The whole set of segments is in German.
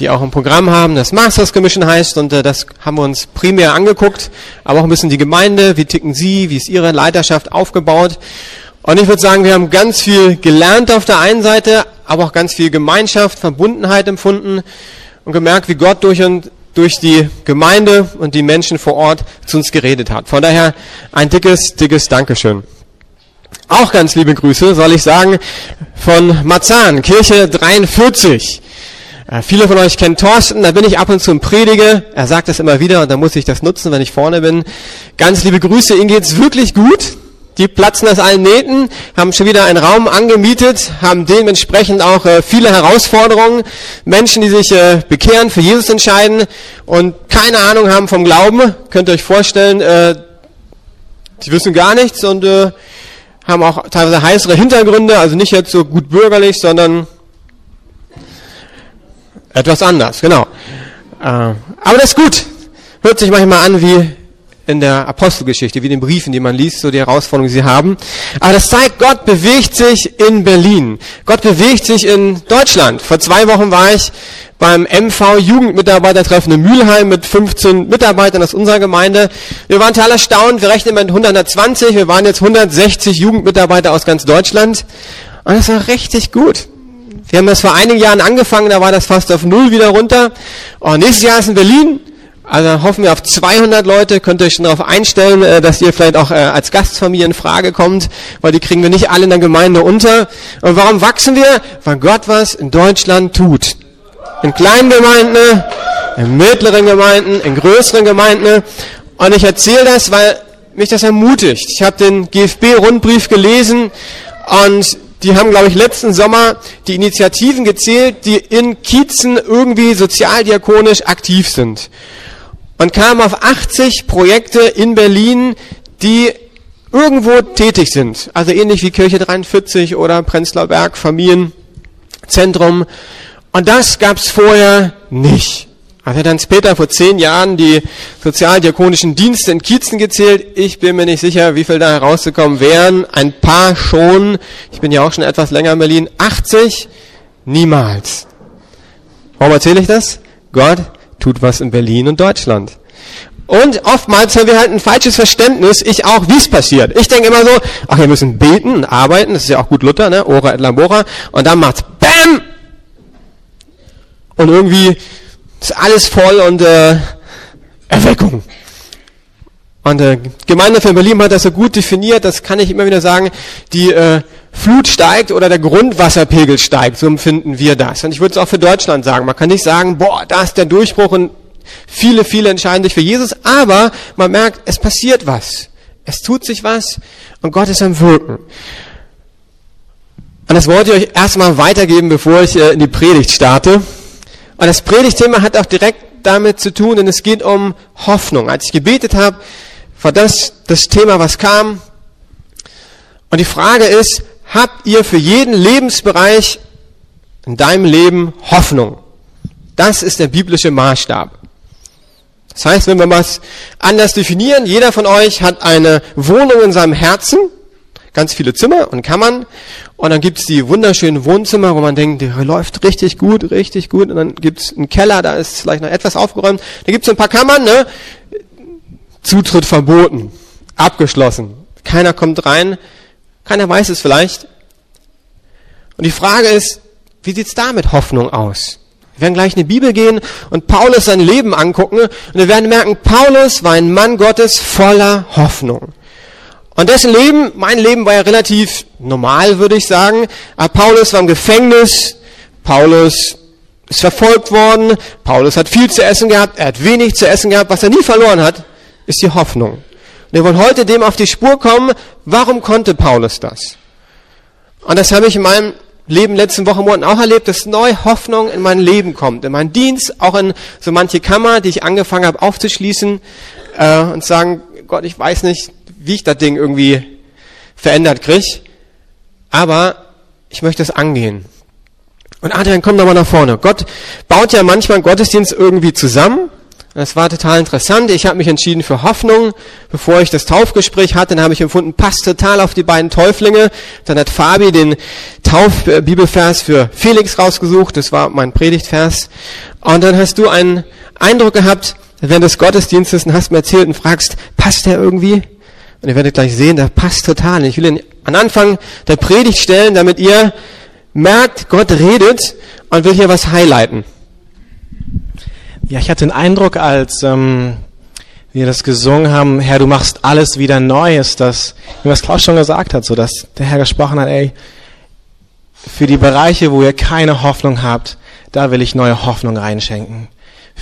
die auch ein Programm haben, das Masters Commission heißt und äh, das haben wir uns primär angeguckt, aber auch ein bisschen die Gemeinde, wie ticken sie, wie ist ihre Leiterschaft aufgebaut. Und ich würde sagen, wir haben ganz viel gelernt auf der einen Seite, aber auch ganz viel Gemeinschaft, Verbundenheit empfunden und gemerkt, wie Gott durch und durch die Gemeinde und die Menschen vor Ort zu uns geredet hat. Von daher ein dickes, dickes Dankeschön. Auch ganz liebe Grüße, soll ich sagen, von Marzahn, Kirche 43. Äh, viele von euch kennen Thorsten, da bin ich ab und zu im Predige. Er sagt das immer wieder und da muss ich das nutzen, wenn ich vorne bin. Ganz liebe Grüße, Ihnen geht's wirklich gut. Die platzen aus allen Nähten, haben schon wieder einen Raum angemietet, haben dementsprechend auch äh, viele Herausforderungen. Menschen, die sich äh, bekehren, für Jesus entscheiden und keine Ahnung haben vom Glauben. Könnt ihr euch vorstellen, äh, die wissen gar nichts und äh, haben auch teilweise heißere Hintergründe, also nicht jetzt so gut bürgerlich, sondern etwas anders, genau. Äh, aber das ist gut. Hört sich manchmal an wie in der Apostelgeschichte, wie in den Briefen, die man liest, so die Herausforderungen, die sie haben. Aber das zeigt, Gott bewegt sich in Berlin. Gott bewegt sich in Deutschland. Vor zwei Wochen war ich beim MV Jugendmitarbeitertreffen in Mülheim mit 15 Mitarbeitern aus unserer Gemeinde. Wir waren total erstaunt. Wir rechnen mit 120. Wir waren jetzt 160 Jugendmitarbeiter aus ganz Deutschland. Und das war richtig gut. Wir haben das vor einigen Jahren angefangen, da war das fast auf Null wieder runter. Und nächstes Jahr ist in Berlin, also hoffen wir auf 200 Leute, könnt ihr euch schon darauf einstellen, äh, dass ihr vielleicht auch äh, als Gastfamilie in Frage kommt, weil die kriegen wir nicht alle in der Gemeinde unter. Und warum wachsen wir? Weil Gott was in Deutschland tut. In kleinen Gemeinden, in mittleren Gemeinden, in größeren Gemeinden. Und ich erzähle das, weil mich das ermutigt. Ich habe den GFB-Rundbrief gelesen und die haben, glaube ich, letzten Sommer die Initiativen gezählt, die in Kiezen irgendwie sozialdiakonisch aktiv sind. Und kamen auf 80 Projekte in Berlin, die irgendwo tätig sind. Also ähnlich wie Kirche 43 oder Prenzlauer Berg, Familienzentrum. Und das gab's vorher nicht. Hat dann später vor zehn Jahren die sozialdiakonischen Dienste in Kiezen gezählt. Ich bin mir nicht sicher, wie viel da herausgekommen wären. Ein paar schon. Ich bin ja auch schon etwas länger in Berlin. 80? Niemals. Warum erzähle ich das? Gott tut was in Berlin und Deutschland. Und oftmals haben wir halt ein falsches Verständnis, ich auch, wie es passiert. Ich denke immer so, ach, wir müssen beten und arbeiten, das ist ja auch gut Luther, ne? Ora et labora. Und dann macht's BAM! Und irgendwie ist alles voll und äh, Erweckung. Und äh, Gemeinde von Berlin hat das so gut definiert, das kann ich immer wieder sagen, die äh, Flut steigt oder der Grundwasserpegel steigt, so empfinden wir das. Und ich würde es auch für Deutschland sagen, man kann nicht sagen, boah, da ist der Durchbruch und viele, viele entscheiden sich für Jesus, aber man merkt, es passiert was. Es tut sich was und Gott ist am Wirken. Und das wollte ich euch erstmal weitergeben, bevor ich äh, in die Predigt starte. Und das Predigtthema hat auch direkt damit zu tun, denn es geht um Hoffnung. Als ich gebetet habe, war das das Thema, was kam. Und die Frage ist, habt ihr für jeden Lebensbereich in deinem Leben Hoffnung? Das ist der biblische Maßstab. Das heißt, wenn wir was anders definieren, jeder von euch hat eine Wohnung in seinem Herzen, ganz viele Zimmer und Kammern. Und dann gibt's die wunderschönen Wohnzimmer, wo man denkt, der läuft richtig gut, richtig gut. Und dann gibt's einen Keller, da ist vielleicht noch etwas aufgeräumt. Da gibt's ein paar Kammern, ne? Zutritt verboten, abgeschlossen. Keiner kommt rein, keiner weiß es vielleicht. Und die Frage ist, wie sieht's da mit Hoffnung aus? Wir werden gleich in die Bibel gehen und Paulus sein Leben angucken und wir werden merken, Paulus war ein Mann Gottes voller Hoffnung. Und dessen Leben, mein Leben war ja relativ normal, würde ich sagen. Aber Paulus war im Gefängnis, Paulus ist verfolgt worden, Paulus hat viel zu essen gehabt, er hat wenig zu essen gehabt. Was er nie verloren hat, ist die Hoffnung. Und wir wollen heute dem auf die Spur kommen, warum konnte Paulus das? Und das habe ich in meinem Leben letzten Wochen Monaten auch erlebt, dass neue Hoffnung in mein Leben kommt, in meinen Dienst, auch in so manche Kammer, die ich angefangen habe aufzuschließen äh, und sagen, Gott, ich weiß nicht, wie ich das Ding irgendwie verändert kriege. Aber ich möchte es angehen. Und Adrian, komm doch mal nach vorne. Gott baut ja manchmal Gottesdienst irgendwie zusammen Das war total interessant. Ich habe mich entschieden für Hoffnung, bevor ich das Taufgespräch hatte. Dann habe ich empfunden, passt total auf die beiden Täuflinge. Dann hat Fabi den Taufbibelvers für Felix rausgesucht. Das war mein Predigtvers. Und dann hast du einen Eindruck gehabt während des Gottesdienstes und hast mir erzählt und fragst, passt der irgendwie? Und ihr werdet gleich sehen, der passt total. Ich will ihn an Anfang der Predigt stellen, damit ihr merkt, Gott redet und will hier was highlighten. Ja, ich hatte den Eindruck, als ähm, wir das gesungen haben, Herr, du machst alles wieder neu, ist das, wie was Klaus schon gesagt hat, so dass der Herr gesprochen hat, ey, für die Bereiche, wo ihr keine Hoffnung habt, da will ich neue Hoffnung reinschenken.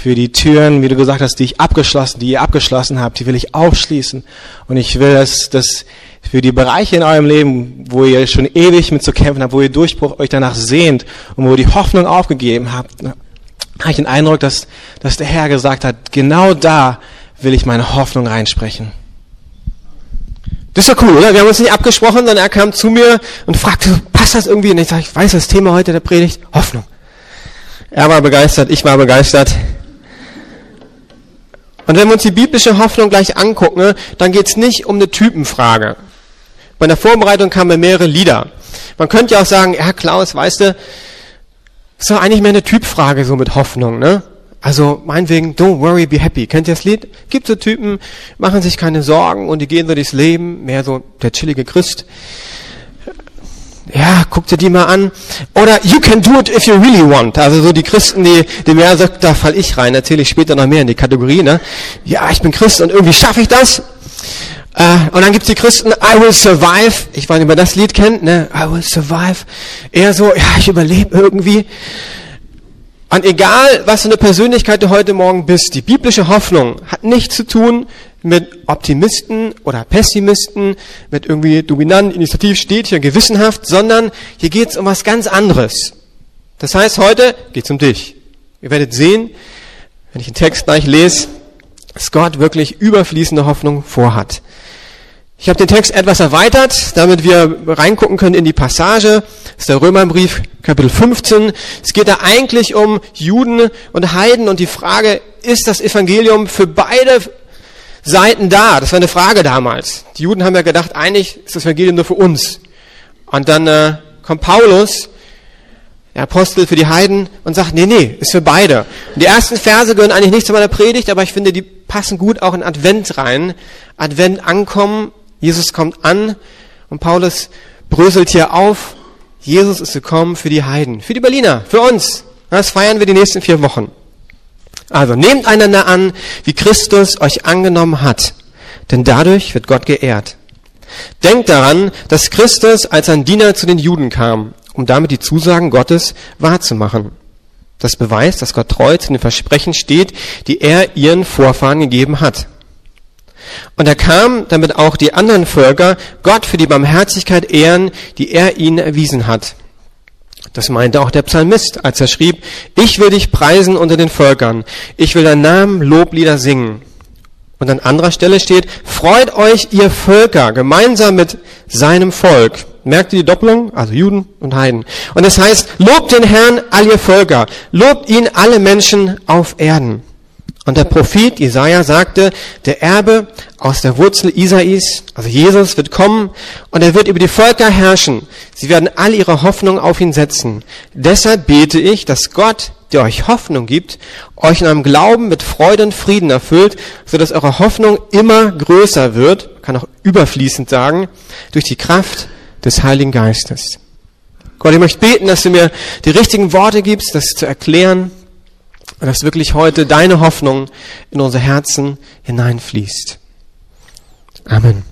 Für die Türen, wie du gesagt hast, die ich abgeschlossen, die ihr abgeschlossen habt, die will ich aufschließen. Und ich will, dass, dass für die Bereiche in eurem Leben, wo ihr schon ewig mit zu kämpfen habt, wo ihr Durchbruch euch danach sehnt und wo ihr die Hoffnung aufgegeben habt, habe ich den Eindruck, dass, dass der Herr gesagt hat, genau da will ich meine Hoffnung reinsprechen. Das ist ja cool, oder? Wir haben uns nicht abgesprochen, sondern er kam zu mir und fragte, passt das irgendwie? Und ich sage, ich weiß das Thema heute der Predigt, Hoffnung. Er war begeistert, ich war begeistert. Und wenn wir uns die biblische Hoffnung gleich angucken, dann geht es nicht um eine Typenfrage. Bei der Vorbereitung kamen mehrere Lieder. Man könnte ja auch sagen, ja Klaus, weißt du, ist doch eigentlich mehr eine Typfrage so mit Hoffnung, ne? Also meinetwegen, don't worry, be happy. Kennt ihr das Lied? Gibt so Typen, machen sich keine Sorgen und die gehen so durchs Leben, mehr so der chillige Christ. Ja, guck dir die mal an. Oder you can do it if you really want. Also so die Christen, die, die mehr sagt, da fall ich rein, erzähle ich später noch mehr in die Kategorie, ne? Ja, ich bin Christ und irgendwie schaffe ich das. Äh, und dann gibt's die Christen, I will survive. Ich weiß nicht, ob ihr das Lied kennt, ne? I will survive. Eher so, ja, ich überlebe irgendwie. Und egal, was für eine Persönlichkeit du heute Morgen bist, die biblische Hoffnung hat nichts zu tun mit Optimisten oder Pessimisten, mit irgendwie dominant, initiativ, stetig gewissenhaft, sondern hier geht's um was ganz anderes. Das heißt, heute geht's um dich. Ihr werdet sehen, wenn ich den Text gleich lese, dass Gott wirklich überfließende Hoffnung vorhat. Ich habe den Text etwas erweitert, damit wir reingucken können in die Passage. Das ist der Römerbrief, Kapitel 15. Es geht da eigentlich um Juden und Heiden und die Frage, ist das Evangelium für beide Seiten da? Das war eine Frage damals. Die Juden haben ja gedacht, eigentlich ist das Evangelium nur für uns. Und dann äh, kommt Paulus, der Apostel für die Heiden, und sagt, nee, nee, ist für beide. Und die ersten Verse gehören eigentlich nicht zu meiner Predigt, aber ich finde, die passen gut auch in Advent rein. Advent ankommen Jesus kommt an und Paulus bröselt hier auf. Jesus ist gekommen für die Heiden, für die Berliner, für uns. Das feiern wir die nächsten vier Wochen. Also nehmt einander an, wie Christus euch angenommen hat, denn dadurch wird Gott geehrt. Denkt daran, dass Christus als ein Diener zu den Juden kam, um damit die Zusagen Gottes wahrzumachen. Das beweist, dass Gott treu zu den Versprechen steht, die er ihren Vorfahren gegeben hat. Und er kam, damit auch die anderen Völker Gott für die Barmherzigkeit ehren, die er ihnen erwiesen hat. Das meinte auch der Psalmist, als er schrieb, ich will dich preisen unter den Völkern, ich will deinen Namen Loblieder singen. Und an anderer Stelle steht, freut euch ihr Völker gemeinsam mit seinem Volk. Merkt ihr die Doppelung? Also Juden und Heiden. Und es das heißt, lobt den Herrn all ihr Völker, lobt ihn alle Menschen auf Erden. Und der Prophet Jesaja sagte, der Erbe aus der Wurzel Isais, also Jesus, wird kommen und er wird über die Völker herrschen. Sie werden all ihre Hoffnung auf ihn setzen. Deshalb bete ich, dass Gott, der euch Hoffnung gibt, euch in einem Glauben mit Freude und Frieden erfüllt, sodass eure Hoffnung immer größer wird, kann auch überfließend sagen, durch die Kraft des Heiligen Geistes. Gott, ich möchte beten, dass du mir die richtigen Worte gibst, das zu erklären, und dass wirklich heute deine Hoffnung in unser Herzen hineinfließt. Amen.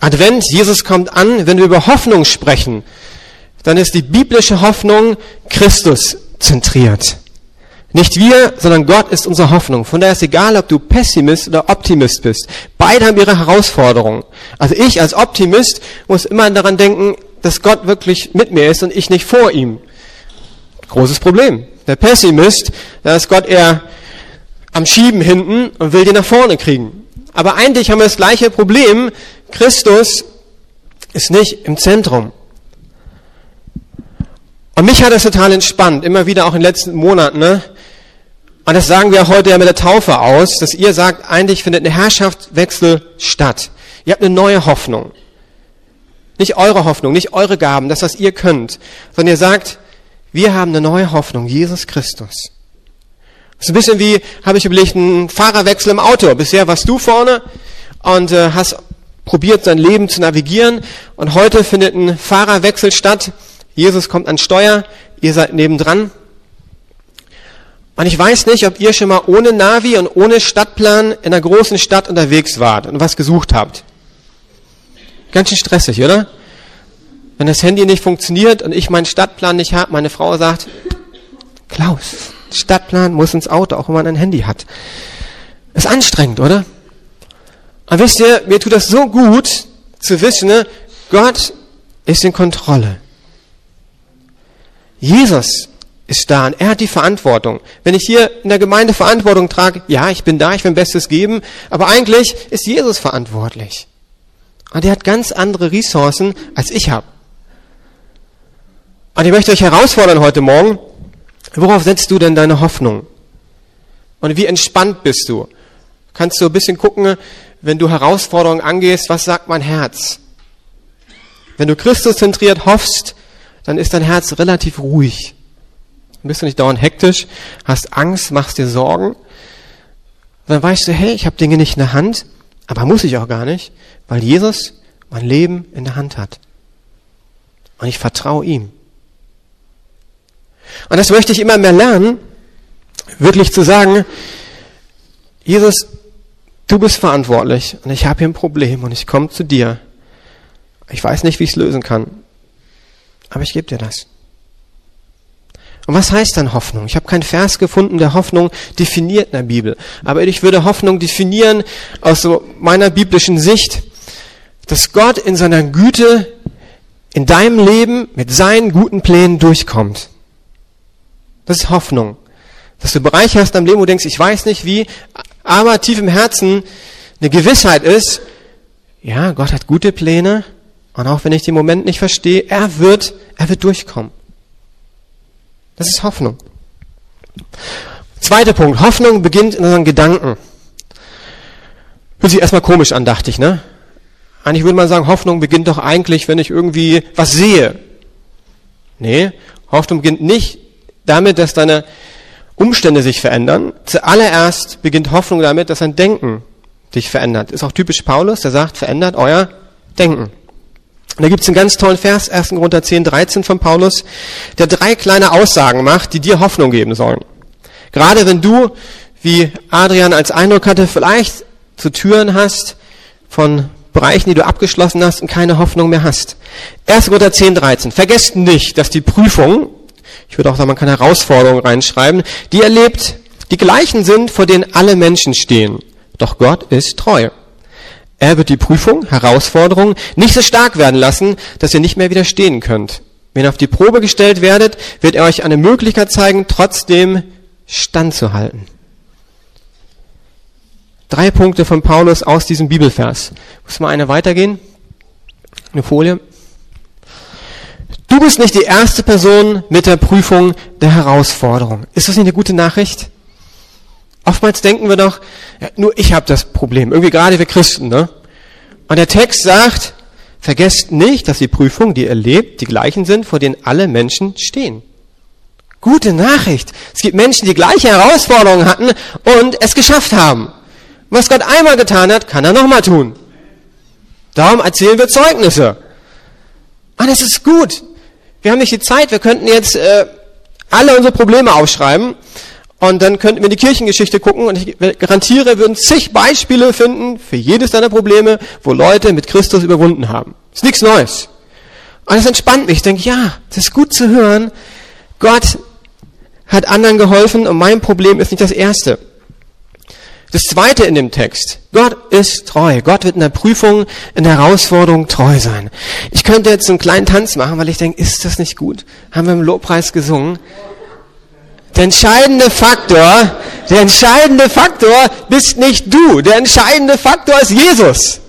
Advent, Jesus kommt an, wenn wir über Hoffnung sprechen, dann ist die biblische Hoffnung Christus zentriert. Nicht wir, sondern Gott ist unsere Hoffnung. Von daher ist egal, ob du Pessimist oder Optimist bist. Beide haben ihre Herausforderungen. Also ich als Optimist muss immer daran denken, dass Gott wirklich mit mir ist und ich nicht vor ihm. Großes Problem. Der Pessimist, da ist Gott eher am Schieben hinten und will die nach vorne kriegen. Aber eigentlich haben wir das gleiche Problem. Christus ist nicht im Zentrum. Und mich hat das total entspannt, immer wieder auch in den letzten Monaten, ne? Und das sagen wir heute ja mit der Taufe aus, dass ihr sagt, eigentlich findet eine Herrschaftswechsel statt. Ihr habt eine neue Hoffnung. Nicht eure Hoffnung, nicht eure Gaben, das, was ihr könnt, sondern ihr sagt, wir haben eine neue Hoffnung, Jesus Christus. Das ist ein bisschen wie, habe ich überlegt, ein Fahrerwechsel im Auto. Bisher warst du vorne und äh, hast probiert, sein Leben zu navigieren. Und heute findet ein Fahrerwechsel statt. Jesus kommt an Steuer, ihr seid nebendran. Und ich weiß nicht, ob ihr schon mal ohne Navi und ohne Stadtplan in einer großen Stadt unterwegs wart und was gesucht habt. Ganz schön stressig, oder? Wenn das Handy nicht funktioniert und ich meinen Stadtplan nicht habe, meine Frau sagt, Klaus, Stadtplan muss ins Auto, auch wenn man ein Handy hat. Ist anstrengend, oder? Aber wisst ihr, mir tut das so gut zu wissen, ne? Gott ist in Kontrolle. Jesus ist da und er hat die Verantwortung. Wenn ich hier in der Gemeinde Verantwortung trage, ja, ich bin da, ich will Bestes geben, aber eigentlich ist Jesus verantwortlich. Und er hat ganz andere Ressourcen, als ich habe. Und ich möchte euch herausfordern heute Morgen, worauf setzt du denn deine Hoffnung? Und wie entspannt bist du? Kannst du ein bisschen gucken, wenn du Herausforderungen angehst, was sagt mein Herz? Wenn du Christus zentriert hoffst, dann ist dein Herz relativ ruhig. Dann bist du nicht dauernd hektisch, hast Angst, machst dir Sorgen. Dann weißt du, hey, ich habe Dinge nicht in der Hand, aber muss ich auch gar nicht, weil Jesus mein Leben in der Hand hat. Und ich vertraue ihm. Und das möchte ich immer mehr lernen, wirklich zu sagen, Jesus, du bist verantwortlich und ich habe hier ein Problem und ich komme zu dir. Ich weiß nicht, wie ich es lösen kann, aber ich gebe dir das. Und was heißt dann Hoffnung? Ich habe keinen Vers gefunden, der Hoffnung definiert in der Bibel. Aber ich würde Hoffnung definieren aus so meiner biblischen Sicht, dass Gott in seiner Güte in deinem Leben mit seinen guten Plänen durchkommt. Das ist Hoffnung. Dass du Bereiche hast am Leben, wo du denkst, ich weiß nicht wie, aber tief im Herzen eine Gewissheit ist, ja, Gott hat gute Pläne und auch wenn ich den Moment nicht verstehe, er wird, er wird durchkommen. Das ist Hoffnung. Zweiter Punkt. Hoffnung beginnt in unseren Gedanken. Hört sich erstmal komisch an, dachte ich, ne? Eigentlich würde man sagen, Hoffnung beginnt doch eigentlich, wenn ich irgendwie was sehe. Nee, Hoffnung beginnt nicht damit, dass deine Umstände sich verändern. Zuallererst beginnt Hoffnung damit, dass dein Denken sich verändert. Ist auch typisch Paulus, der sagt, verändert euer Denken. Und da gibt es einen ganz tollen Vers, 1. Korinther 10, 13 von Paulus, der drei kleine Aussagen macht, die dir Hoffnung geben sollen. Gerade wenn du, wie Adrian als Eindruck hatte, vielleicht zu Türen hast von Bereichen, die du abgeschlossen hast und keine Hoffnung mehr hast. 1. Korinther 10, 13. Vergesst nicht, dass die Prüfung, ich würde auch sagen, man kann Herausforderungen reinschreiben, die erlebt, die gleichen sind, vor denen alle Menschen stehen. Doch Gott ist treu. Er wird die Prüfung, Herausforderung nicht so stark werden lassen, dass ihr nicht mehr widerstehen könnt. Wenn ihr auf die Probe gestellt werdet, wird er euch eine Möglichkeit zeigen, trotzdem standzuhalten. Drei Punkte von Paulus aus diesem Bibelvers. Muss mal eine weitergehen? Eine Folie. Du bist nicht die erste Person mit der Prüfung der Herausforderung. Ist das nicht eine gute Nachricht? Oftmals denken wir doch, ja, nur ich habe das Problem. Irgendwie gerade wir Christen. Ne? Und der Text sagt, vergesst nicht, dass die Prüfungen, die ihr lebt, die gleichen sind, vor denen alle Menschen stehen. Gute Nachricht. Es gibt Menschen, die gleiche Herausforderungen hatten und es geschafft haben. Was Gott einmal getan hat, kann er nochmal tun. Darum erzählen wir Zeugnisse. Und es ist gut. Wir haben nicht die Zeit, wir könnten jetzt äh, alle unsere Probleme aufschreiben und dann könnten wir in die Kirchengeschichte gucken und ich garantiere, wir würden zig Beispiele finden für jedes deiner Probleme, wo Leute mit Christus überwunden haben. Ist nichts Neues. Und das entspannt mich. Ich denke, ja, das ist gut zu hören. Gott hat anderen geholfen und mein Problem ist nicht das erste. Das zweite in dem Text. Gott ist treu. Gott wird in der Prüfung, in der Herausforderung treu sein. Ich könnte jetzt einen kleinen Tanz machen, weil ich denke, ist das nicht gut? Haben wir im Lobpreis gesungen. Der entscheidende Faktor, der entscheidende Faktor bist nicht du. Der entscheidende Faktor ist Jesus.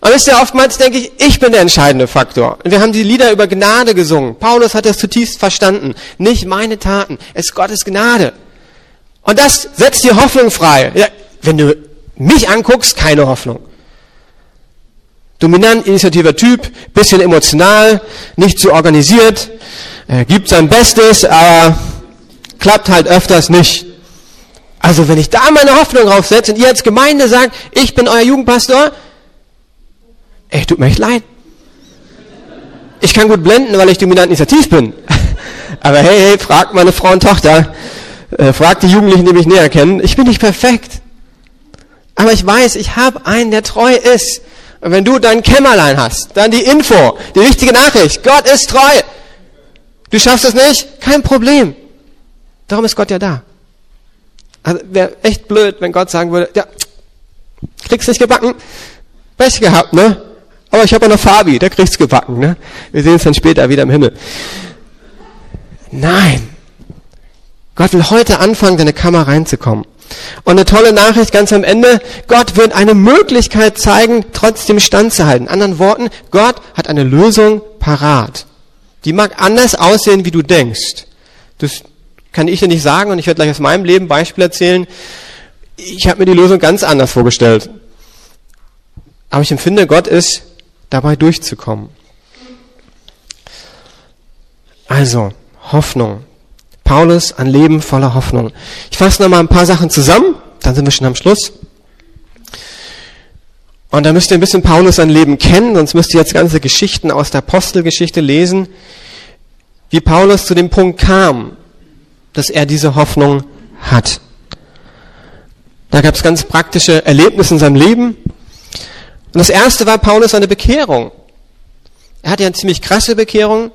Und wisst ihr, oftmals denke ich, ich bin der entscheidende Faktor. Und wir haben die Lieder über Gnade gesungen. Paulus hat das zutiefst verstanden. Nicht meine Taten, es ist Gottes Gnade. Und das setzt die Hoffnung frei. Ja, wenn du mich anguckst, keine Hoffnung. Dominant, initiativer Typ, bisschen emotional, nicht zu organisiert, äh, gibt sein Bestes, aber klappt halt öfters nicht. Also wenn ich da meine Hoffnung draufsetze und ihr als Gemeinde sagt, ich bin euer Jugendpastor, ey, tut mir echt leid. Ich kann gut blenden, weil ich dominant initiativ bin. Aber hey, hey, fragt meine Frau und Tochter, äh, fragt die Jugendlichen, die mich näher kennen, ich bin nicht perfekt. Aber ich weiß, ich habe einen, der treu ist. Und wenn du dein Kämmerlein hast, dann die Info, die wichtige Nachricht, Gott ist treu. Du schaffst es nicht? Kein Problem. Darum ist Gott ja da. Also wäre echt blöd, wenn Gott sagen würde, ja, kriegst nicht gebacken, Pech gehabt, ne? Aber ich habe noch Fabi, der kriegt's gebacken, ne? Wir sehen uns dann später wieder im Himmel. Nein. Gott will heute anfangen, deine Kammer reinzukommen. Und eine tolle Nachricht ganz am Ende, Gott wird eine Möglichkeit zeigen, trotzdem standzuhalten. Anderen Worten, Gott hat eine Lösung parat. Die mag anders aussehen, wie du denkst. Das kann ich dir nicht sagen und ich werde gleich aus meinem Leben Beispiel erzählen. Ich habe mir die Lösung ganz anders vorgestellt. Aber ich empfinde, Gott ist dabei durchzukommen. Also, Hoffnung. Paulus ein Leben voller Hoffnung. Ich fasse noch mal ein paar Sachen zusammen, dann sind wir schon am Schluss. Und da müsst ihr ein bisschen Paulus sein Leben kennen, sonst müsst ihr jetzt ganze Geschichten aus der Apostelgeschichte lesen, wie Paulus zu dem Punkt kam, dass er diese Hoffnung hat. Da gab es ganz praktische Erlebnisse in seinem Leben. Und das erste war Paulus seine Bekehrung. Er hatte ja eine ziemlich krasse Bekehrung,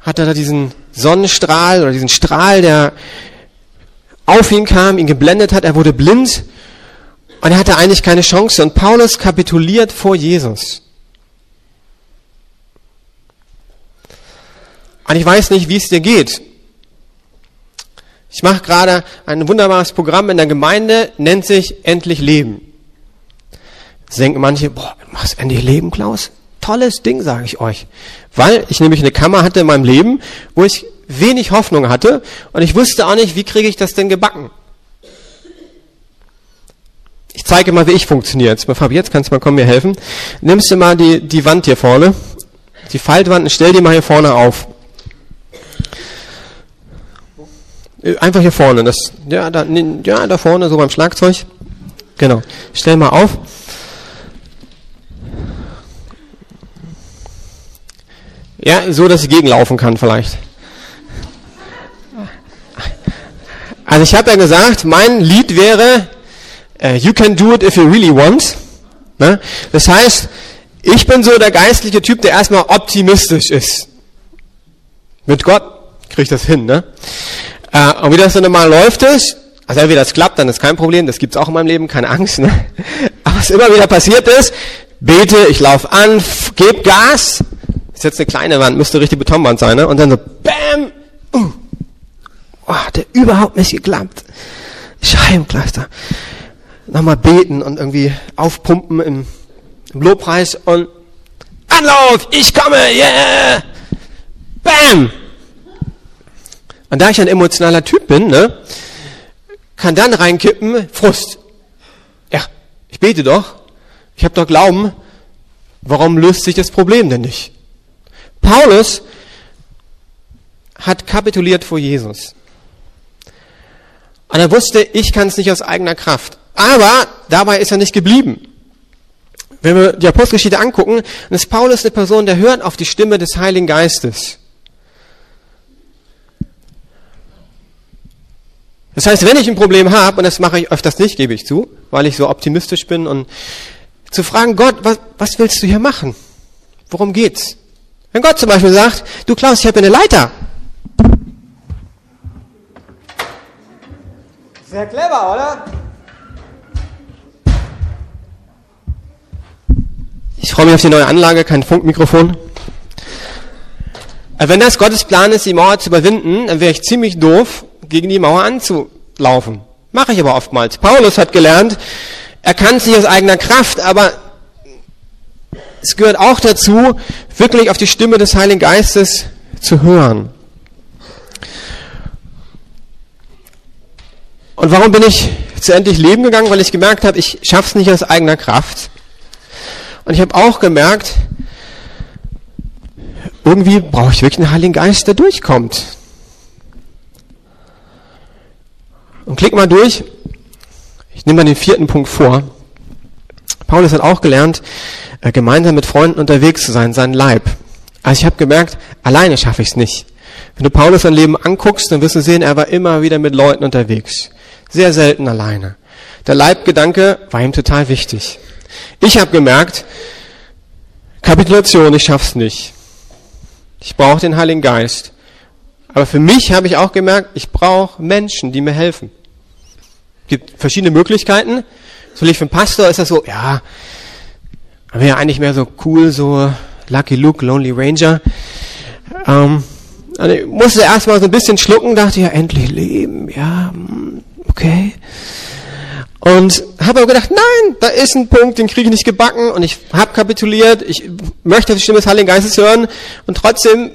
hatte da diesen Sonnenstrahl oder diesen Strahl, der auf ihn kam, ihn geblendet hat, er wurde blind und er hatte eigentlich keine Chance. Und Paulus kapituliert vor Jesus. Und ich weiß nicht, wie es dir geht. Ich mache gerade ein wunderbares Programm in der Gemeinde, nennt sich Endlich Leben. Jetzt denken manche, boah, machst endlich Leben, Klaus? Tolles Ding, sage ich euch. Weil ich nämlich eine Kammer hatte in meinem Leben, wo ich wenig Hoffnung hatte und ich wusste auch nicht, wie kriege ich das denn gebacken. Ich zeige mal, wie ich funktioniere. Jetzt Fabi, jetzt kannst du mal kommen, mir helfen. Nimmst du mal die, die Wand hier vorne, die Faltwand und stell die mal hier vorne auf. Einfach hier vorne, das, ja, da, ja, da vorne, so beim Schlagzeug. Genau. Stell mal auf. Ja, so, dass ich gegenlaufen kann vielleicht. Also ich habe ja gesagt, mein Lied wäre uh, You can do it if you really want. Ne? Das heißt, ich bin so der geistliche Typ, der erstmal optimistisch ist. Mit Gott kriege ich das hin. Ne? Uh, und wie das dann immer läuft ist, also entweder das klappt, dann ist kein Problem, das gibt's auch in meinem Leben, keine Angst. Ne? Aber was immer wieder passiert ist, bete, ich laufe an, gebe Gas, ist jetzt eine kleine Wand, müsste richtig Betonwand sein, ne? Und dann so, bam, uh, oh, hat der überhaupt nicht geklappt. Scheibenkleister. Nochmal beten und irgendwie aufpumpen im, im Lobpreis und Anlauf, ich komme, yeah! Bam! Und da ich ein emotionaler Typ bin, ne, kann dann reinkippen, Frust. Ja, ich bete doch, ich habe doch Glauben, warum löst sich das Problem denn nicht? Paulus hat kapituliert vor Jesus. Und er wusste, ich kann es nicht aus eigener Kraft. Aber dabei ist er nicht geblieben. Wenn wir die Apostelgeschichte angucken, dann ist Paulus eine Person, der hört auf die Stimme des Heiligen Geistes. Das heißt, wenn ich ein Problem habe, und das mache ich öfters nicht, gebe ich zu, weil ich so optimistisch bin, und zu fragen, Gott, was, was willst du hier machen? Worum geht's? Wenn Gott zum Beispiel sagt, du Klaus, ich habe eine Leiter. Sehr clever, oder? Ich freue mich auf die neue Anlage, kein Funkmikrofon. Wenn das Gottes Plan ist, die Mauer zu überwinden, dann wäre ich ziemlich doof, gegen die Mauer anzulaufen. Mache ich aber oftmals. Paulus hat gelernt, er kann es nicht aus eigener Kraft, aber es gehört auch dazu, wirklich auf die Stimme des Heiligen Geistes zu hören. Und warum bin ich zu endlich Leben gegangen? Weil ich gemerkt habe, ich schaff's nicht aus eigener Kraft. Und ich habe auch gemerkt, irgendwie brauche ich wirklich einen Heiligen Geist, der durchkommt. Und klick mal durch. Ich nehme mal den vierten Punkt vor. Paulus hat auch gelernt, äh, gemeinsam mit Freunden unterwegs zu sein, sein Leib. Also ich habe gemerkt, alleine schaffe ich es nicht. Wenn du Paulus sein Leben anguckst, dann wirst du sehen, er war immer wieder mit Leuten unterwegs. Sehr selten alleine. Der Leibgedanke war ihm total wichtig. Ich habe gemerkt, Kapitulation, ich schaff's nicht. Ich brauche den Heiligen Geist. Aber für mich habe ich auch gemerkt, ich brauche Menschen, die mir helfen. Es gibt verschiedene Möglichkeiten. So für einen Pastor ist das so, ja, wäre eigentlich mehr so cool, so Lucky Luke, Lonely Ranger. Ähm, also ich musste erstmal so ein bisschen schlucken, dachte ja, endlich leben, ja, hm, okay. Und habe aber gedacht, nein, da ist ein Punkt, den kriege ich nicht gebacken und ich habe kapituliert, ich möchte die Stimme des Heiligen Geistes hören und trotzdem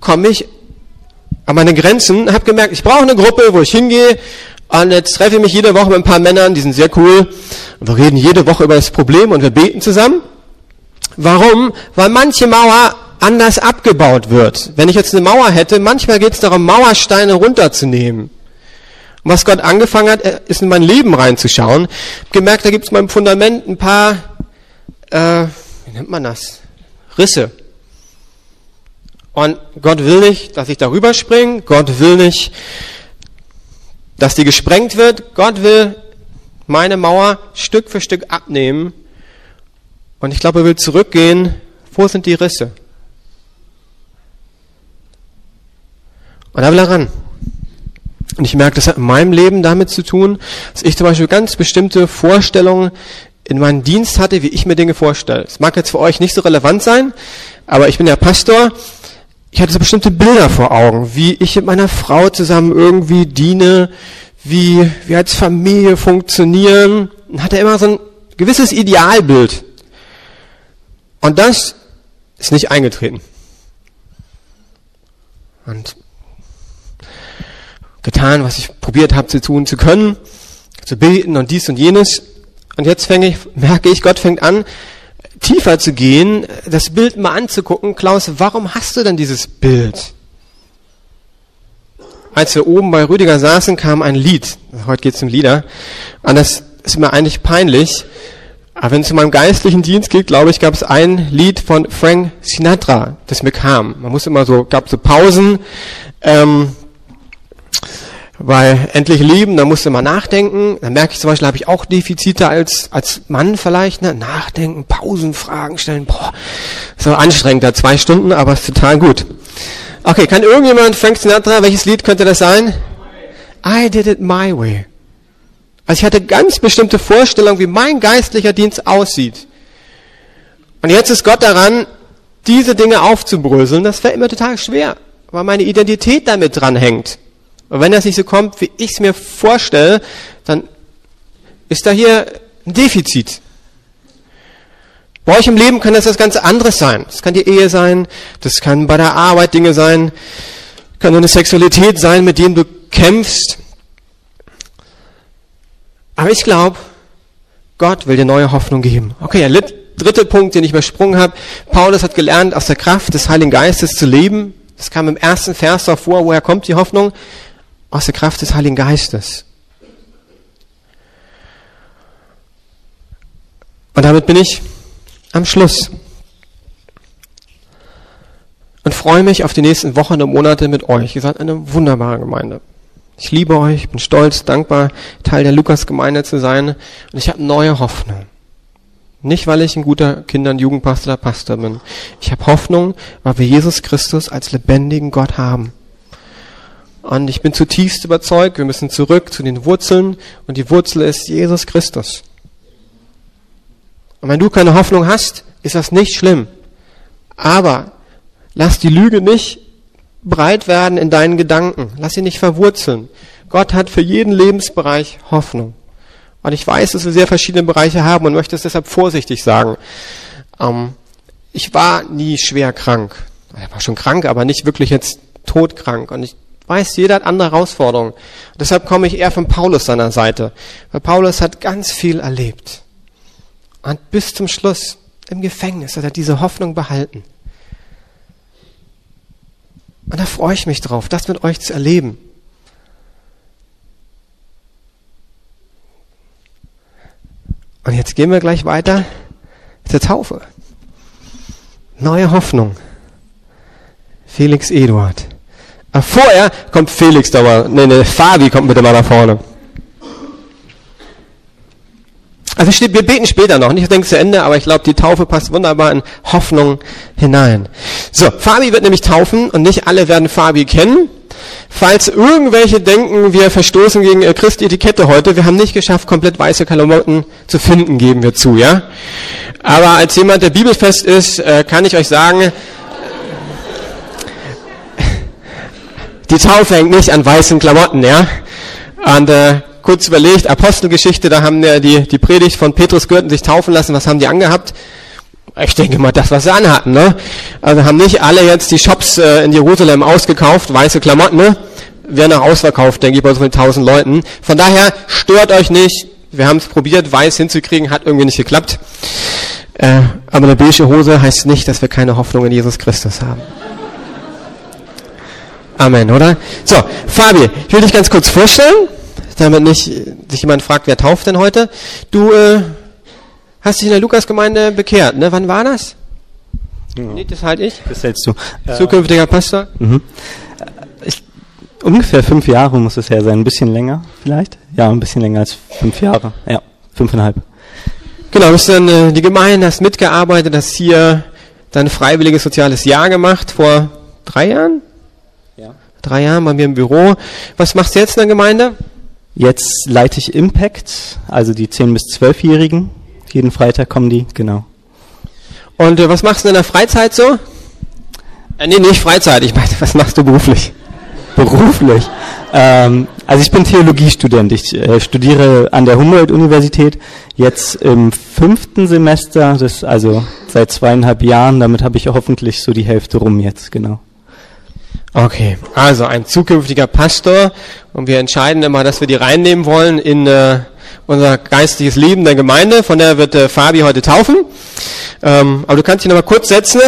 komme ich an meine Grenzen, habe gemerkt, ich brauche eine Gruppe, wo ich hingehe und jetzt treffe ich mich jede Woche mit ein paar Männern, die sind sehr cool und wir reden jede Woche über das Problem und wir beten zusammen. Warum? Weil manche Mauer anders abgebaut wird. Wenn ich jetzt eine Mauer hätte, manchmal geht es darum, Mauersteine runterzunehmen. Und was Gott angefangen hat, ist in mein Leben reinzuschauen. Gemerkt, da gibt es beim Fundament ein paar, äh, wie nennt man das? Risse. Und Gott will nicht, dass ich darüber springe. Gott will nicht, dass die gesprengt wird. Gott will meine Mauer Stück für Stück abnehmen und ich glaube, er will zurückgehen. Wo sind die Risse? Und da will er ran. Und ich merke, das hat in meinem Leben damit zu tun, dass ich zum Beispiel ganz bestimmte Vorstellungen in meinem Dienst hatte, wie ich mir Dinge vorstelle. Es mag jetzt für euch nicht so relevant sein, aber ich bin ja Pastor. Ich hatte so bestimmte Bilder vor Augen, wie ich mit meiner Frau zusammen irgendwie diene, wie wir als Familie funktionieren. Und hatte immer so ein gewisses Idealbild. Und das ist nicht eingetreten. Und getan, was ich probiert habe zu tun zu können, zu beten und dies und jenes. Und jetzt fänge ich, merke ich, Gott fängt an, tiefer zu gehen, das Bild mal anzugucken. Klaus, warum hast du denn dieses Bild? Als wir oben bei Rüdiger saßen, kam ein Lied. Heute geht es um Lieder. Und das ist mir eigentlich peinlich. Aber wenn es um meinen geistlichen Dienst geht, glaube ich, gab es ein Lied von Frank Sinatra, das mir kam. Man muss immer so, gab so Pausen, ähm, weil endlich lieben, da musste man nachdenken. Da merke ich zum Beispiel, habe ich auch Defizite als, als Mann vielleicht, ne? Nachdenken, Pausen, Fragen stellen, boah, so anstrengend, da zwei Stunden, aber ist total gut. Okay, kann irgendjemand Frank Sinatra, welches Lied könnte das sein? I did it my way. Also ich hatte ganz bestimmte Vorstellungen, wie mein geistlicher Dienst aussieht. Und jetzt ist Gott daran, diese Dinge aufzubröseln. Das fällt mir total schwer, weil meine Identität damit dranhängt. Und wenn das nicht so kommt, wie ich es mir vorstelle, dann ist da hier ein Defizit. Bei euch im Leben kann das was ganz anderes sein. Das kann die Ehe sein, das kann bei der Arbeit Dinge sein, kann eine Sexualität sein, mit denen du kämpfst. Aber ich glaube, Gott will dir neue Hoffnung geben. Okay, der dritte Punkt, den ich übersprungen habe. Paulus hat gelernt, aus der Kraft des Heiligen Geistes zu leben. Das kam im ersten Vers davor. Woher kommt die Hoffnung? Aus der Kraft des Heiligen Geistes. Und damit bin ich am Schluss. Und freue mich auf die nächsten Wochen und Monate mit euch. Ihr seid eine wunderbare Gemeinde. Ich liebe euch, bin stolz, dankbar, Teil der Lukas-Gemeinde zu sein und ich habe neue Hoffnung. Nicht, weil ich ein guter Kinder- und Jugendpastor oder Pastor bin. Ich habe Hoffnung, weil wir Jesus Christus als lebendigen Gott haben. Und ich bin zutiefst überzeugt, wir müssen zurück zu den Wurzeln und die Wurzel ist Jesus Christus. Und wenn du keine Hoffnung hast, ist das nicht schlimm. Aber lass die Lüge nicht breit werden in deinen Gedanken. Lass sie nicht verwurzeln. Gott hat für jeden Lebensbereich Hoffnung. Und ich weiß, dass wir sehr verschiedene Bereiche haben und möchte es deshalb vorsichtig sagen. Ähm, ich war nie schwer krank. Er war schon krank, aber nicht wirklich jetzt todkrank. Und ich weiß, jeder hat andere Herausforderungen. Und deshalb komme ich eher von Paulus seiner Seite. Weil Paulus hat ganz viel erlebt. Und bis zum Schluss im Gefängnis hat er diese Hoffnung behalten. Und da freue ich mich drauf, das mit euch zu erleben. Und jetzt gehen wir gleich weiter zur Taufe. Neue Hoffnung. Felix Eduard. Vorher kommt Felix da mal. Nee, nee, Fabi kommt bitte mal nach vorne. Also wir beten später noch, nicht denke zu Ende, aber ich glaube, die Taufe passt wunderbar in Hoffnung hinein. So, Fabi wird nämlich taufen und nicht alle werden Fabi kennen. Falls irgendwelche denken, wir verstoßen gegen äh, Christi Etikette heute, wir haben nicht geschafft, komplett weiße Klamotten zu finden, geben wir zu, ja. Aber als jemand, der bibelfest ist, äh, kann ich euch sagen, die Taufe hängt nicht an weißen Klamotten, ja. Und äh, kurz überlegt, Apostelgeschichte, da haben ja die, die Predigt von Petrus gehört sich taufen lassen. Was haben die angehabt? Ich denke mal, das, was sie anhatten. Ne? Also haben nicht alle jetzt die Shops äh, in Jerusalem ausgekauft, weiße Klamotten, ne? Werden auch ausverkauft, denke ich, bei so vielen tausend Leuten. Von daher stört euch nicht. Wir haben es probiert, weiß hinzukriegen, hat irgendwie nicht geklappt. Äh, aber eine beige Hose heißt nicht, dass wir keine Hoffnung in Jesus Christus haben. Amen, oder? So, Fabi, ich will dich ganz kurz vorstellen damit nicht sich jemand fragt, wer tauft denn heute. Du äh, hast dich in der Lukasgemeinde bekehrt, ne? Wann war das? Ja. Nee, das halt ich. Das hältst du. Zukünftiger Pastor? Mhm. Ich, ungefähr fünf Jahre muss es her sein, ein bisschen länger vielleicht. Ja, ein bisschen länger als fünf Jahre. Ja, fünfeinhalb. Genau, bist dann äh, die Gemeinde, hast mitgearbeitet, hast hier dein freiwilliges soziales Jahr gemacht vor drei Jahren? Drei Jahren bei mir im Büro. Was machst du jetzt in der Gemeinde? Jetzt leite ich Impact, also die 10- bis 12-Jährigen. Jeden Freitag kommen die, genau. Und äh, was machst du in der Freizeit so? Äh, nee, nicht Freizeit, ich meine, was machst du beruflich? Beruflich? Ähm, also ich bin Theologiestudent. Ich äh, studiere an der Humboldt-Universität jetzt im fünften Semester, das also seit zweieinhalb Jahren. Damit habe ich hoffentlich so die Hälfte rum jetzt, genau. Okay, also ein zukünftiger Pastor und wir entscheiden immer, dass wir die reinnehmen wollen in äh, unser geistliches Leben der Gemeinde. Von der wird äh, Fabi heute taufen. Ähm, aber du kannst dich noch mal kurz setzen,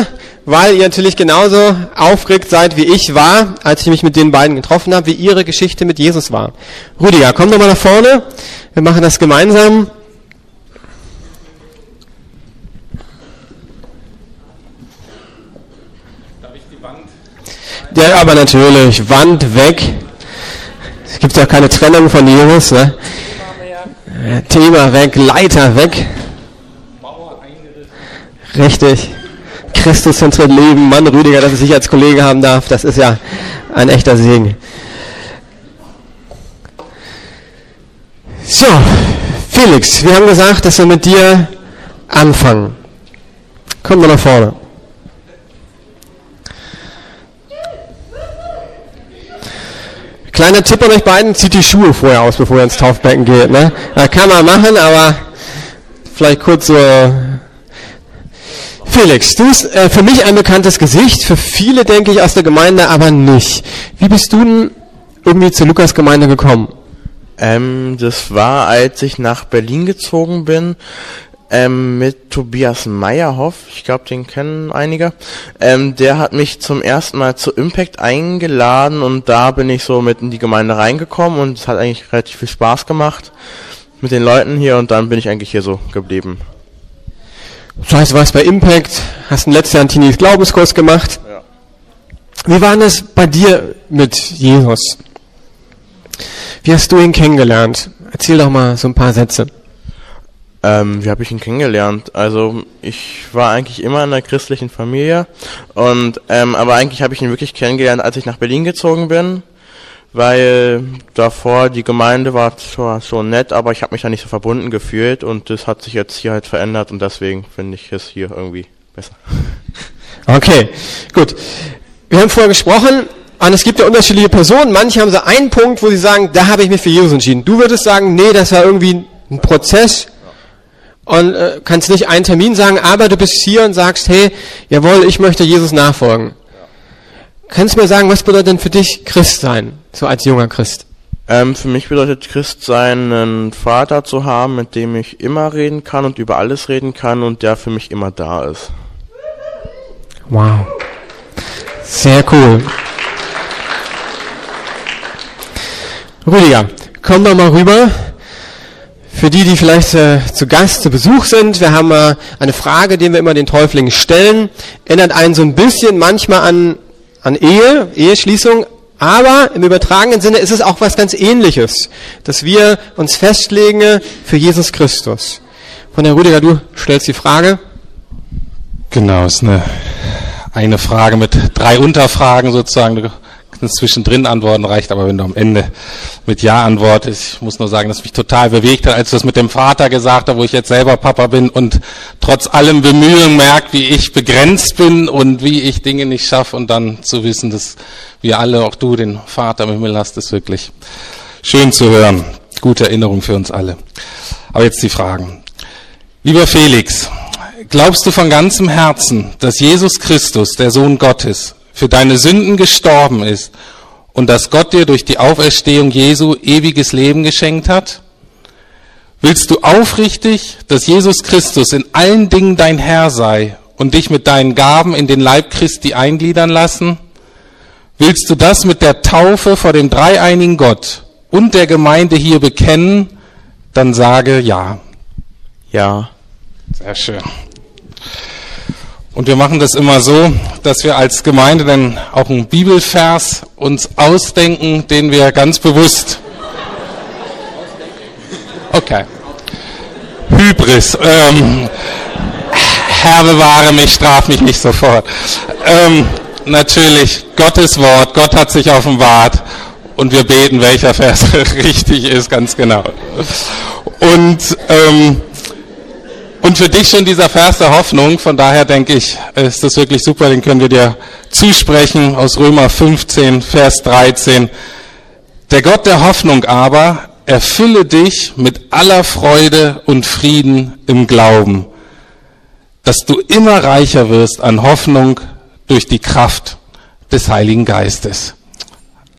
weil ihr natürlich genauso aufgeregt seid, wie ich war, als ich mich mit den beiden getroffen habe, wie ihre Geschichte mit Jesus war. Rüdiger, komm doch mal nach vorne. Wir machen das gemeinsam. Ja, aber natürlich, Wand weg. Es gibt ja keine Trennung von Jesus. Ne? Thema weg, Leiter weg. Richtig. Christus zentriert Leben. Mann, Rüdiger, dass ich dich als Kollege haben darf, das ist ja ein echter Segen. So, Felix, wir haben gesagt, dass wir mit dir anfangen. Komm mal nach vorne. Kleiner Tipp an euch beiden, zieht die Schuhe vorher aus, bevor ihr ins Taufbecken geht. Ne? Kann man machen, aber vielleicht kurz so. Felix, du bist äh, für mich ein bekanntes Gesicht, für viele denke ich aus der Gemeinde aber nicht. Wie bist du denn irgendwie zur Lukas-Gemeinde gekommen? Ähm, das war, als ich nach Berlin gezogen bin ähm, mit Tobias Meyerhoff, ich glaube, den kennen einige. Ähm, der hat mich zum ersten Mal zu Impact eingeladen und da bin ich so mit in die Gemeinde reingekommen und es hat eigentlich relativ viel Spaß gemacht mit den Leuten hier und dann bin ich eigentlich hier so geblieben. Das heißt, du warst bei Impact, hast ein letztes Jahr einen Teenies Glaubenskurs gemacht. Ja. Wie war das bei dir mit Jesus? Wie hast du ihn kennengelernt? Erzähl doch mal so ein paar Sätze. Ähm, wie habe ich ihn kennengelernt? Also ich war eigentlich immer in einer christlichen Familie und ähm, aber eigentlich habe ich ihn wirklich kennengelernt, als ich nach Berlin gezogen bin, weil davor die Gemeinde war zwar schon nett, aber ich habe mich da nicht so verbunden gefühlt und das hat sich jetzt hier halt verändert und deswegen finde ich es hier irgendwie besser. Okay, gut. Wir haben vorher gesprochen, und es gibt ja unterschiedliche Personen. Manche haben so einen Punkt, wo sie sagen, da habe ich mich für Jesus entschieden. Du würdest sagen, nee, das war irgendwie ein Prozess. Und äh, kannst nicht einen Termin sagen, aber du bist hier und sagst, hey, jawohl, ich möchte Jesus nachfolgen. Kannst du mir sagen, was bedeutet denn für dich Christ sein, so als junger Christ? Ähm, für mich bedeutet Christ sein, einen Vater zu haben, mit dem ich immer reden kann und über alles reden kann und der für mich immer da ist. Wow. Sehr cool. Rüdiger, komm doch mal rüber. Für die, die vielleicht äh, zu Gast, zu Besuch sind, wir haben äh, eine Frage, die wir immer den Täuflingen stellen. Erinnert einen so ein bisschen manchmal an, an Ehe, Eheschließung, aber im übertragenen Sinne ist es auch was ganz ähnliches, dass wir uns festlegen für Jesus Christus. Von der Rüdiger, du stellst die Frage. Genau, ist eine, eine Frage mit drei Unterfragen sozusagen. Kannst zwischendrin antworten, reicht aber, wenn du am Ende mit Ja antwortest. Ich muss nur sagen, dass mich total bewegt hat, als du das mit dem Vater gesagt hast, wo ich jetzt selber Papa bin und trotz allem Bemühungen merkt, wie ich begrenzt bin und wie ich Dinge nicht schaffe und dann zu wissen, dass wir alle, auch du, den Vater im Himmel hast, ist wirklich schön zu hören. Gute Erinnerung für uns alle. Aber jetzt die Fragen. Lieber Felix, glaubst du von ganzem Herzen, dass Jesus Christus, der Sohn Gottes, für deine Sünden gestorben ist und dass Gott dir durch die Auferstehung Jesu ewiges Leben geschenkt hat? Willst du aufrichtig, dass Jesus Christus in allen Dingen dein Herr sei und dich mit deinen Gaben in den Leib Christi eingliedern lassen? Willst du das mit der Taufe vor dem dreieinigen Gott und der Gemeinde hier bekennen? Dann sage ja. Ja. Sehr schön. Und wir machen das immer so, dass wir als Gemeinde dann auch einen Bibelvers uns ausdenken, den wir ganz bewusst. Okay. Hybris. Ähm, Herr bewahre mich, straf mich nicht sofort. Ähm, natürlich Gottes Wort, Gott hat sich offenbart und wir beten, welcher Vers richtig ist, ganz genau. Und ähm, und für dich schon dieser Vers der Hoffnung, von daher denke ich, ist das wirklich super, den können wir dir zusprechen aus Römer 15, Vers 13. Der Gott der Hoffnung aber erfülle dich mit aller Freude und Frieden im Glauben, dass du immer reicher wirst an Hoffnung durch die Kraft des Heiligen Geistes.